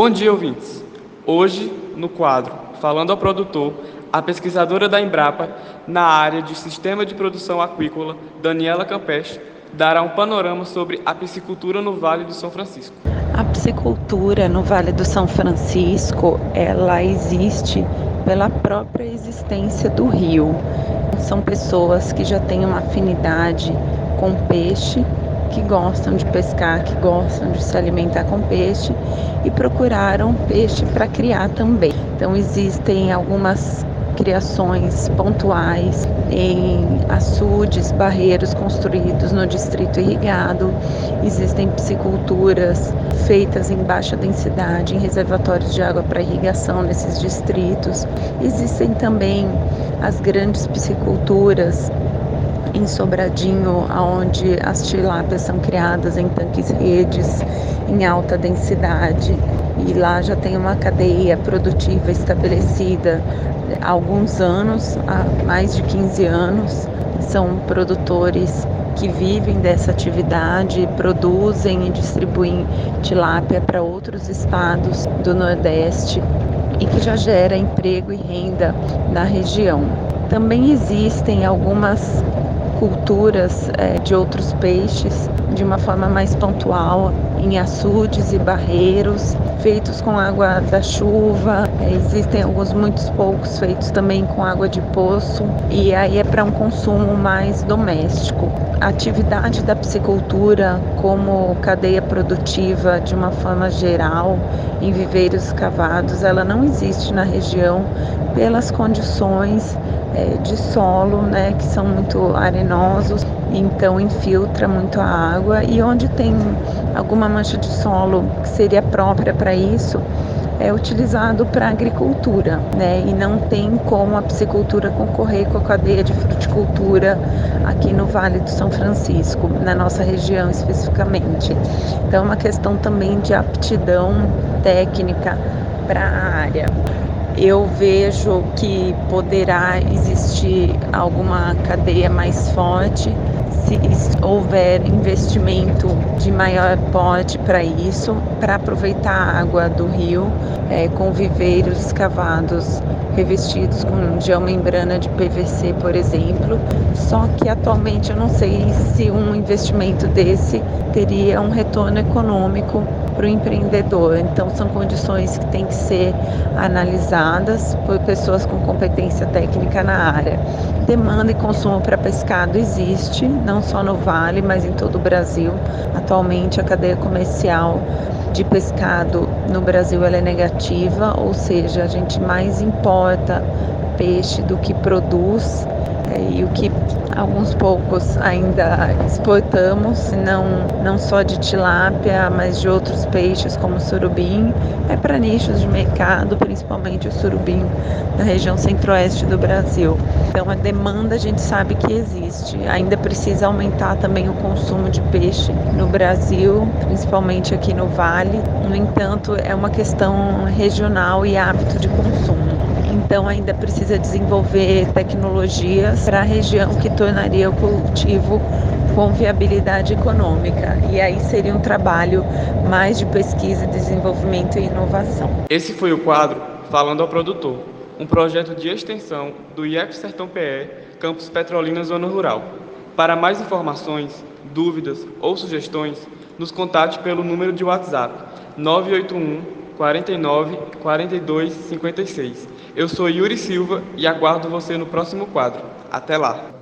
Bom dia, ouvintes. Hoje, no quadro Falando ao Produtor, a pesquisadora da Embrapa na área de Sistema de Produção Aquícola, Daniela Campestre, dará um panorama sobre a piscicultura no Vale do São Francisco. A piscicultura no Vale do São Francisco, ela existe pela própria existência do rio. São pessoas que já têm uma afinidade com peixe, que gostam de pescar, que gostam de se alimentar com peixe e procuraram peixe para criar também. Então existem algumas criações pontuais em açudes, barreiros construídos no distrito irrigado. Existem pisciculturas feitas em baixa densidade em reservatórios de água para irrigação nesses distritos. Existem também as grandes pisciculturas em Sobradinho, onde as tilápias são criadas em tanques redes em alta densidade e lá já tem uma cadeia produtiva estabelecida há alguns anos, há mais de 15 anos. São produtores que vivem dessa atividade, produzem e distribuem tilápia para outros estados do Nordeste e que já gera emprego e renda na região. Também existem algumas culturas é, de outros peixes de uma forma mais pontual em açudes e barreiros feitos com água da chuva. É, existem alguns muitos poucos feitos também com água de poço e aí é para um consumo mais doméstico. A atividade da piscicultura como cadeia produtiva de uma forma geral em viveiros cavados, ela não existe na região pelas condições é, de solo, né, que são muito arenosos, então infiltra muito a água e onde tem alguma mancha de solo que seria própria para isso, é utilizado para agricultura, né? E não tem como a piscicultura concorrer com a cadeia de fruticultura aqui no Vale do São Francisco, na nossa região especificamente. Então, é uma questão também de aptidão técnica para a área eu vejo que poderá existir alguma cadeia mais forte se houver investimento de maior porte para isso, para aproveitar a água do rio é, com viveiros escavados revestidos com geomembrana de PVC, por exemplo. Só que atualmente eu não sei se um investimento desse teria um retorno econômico para o empreendedor. Então, são condições que têm que ser analisadas por pessoas com competência técnica na área. Demanda e consumo para pescado existe, não só no Vale, mas em todo o Brasil. Atualmente, a cadeia comercial de pescado no Brasil é negativa, ou seja, a gente mais importa peixe do que produz é, e o que alguns poucos ainda exportamos, não, não só de tilápia, mas de outros peixes como surubim, é para nichos de mercado, principalmente o surubim na região centro-oeste do Brasil. Então a demanda a gente sabe que existe, ainda precisa aumentar também o consumo de peixe no Brasil, principalmente aqui no Vale. No entanto, é uma questão regional e hábito de consumo. Então ainda precisa desenvolver tecnologias para a região que tornaria o cultivo com viabilidade econômica. E aí seria um trabalho mais de pesquisa, desenvolvimento e inovação. Esse foi o quadro Falando ao Produtor, um projeto de extensão do IEP Sertão PE, Campus Petrolina Zona Rural. Para mais informações, dúvidas ou sugestões, nos contate pelo número de WhatsApp 981 49 42 56 eu sou Yuri Silva e aguardo você no próximo quadro. Até lá!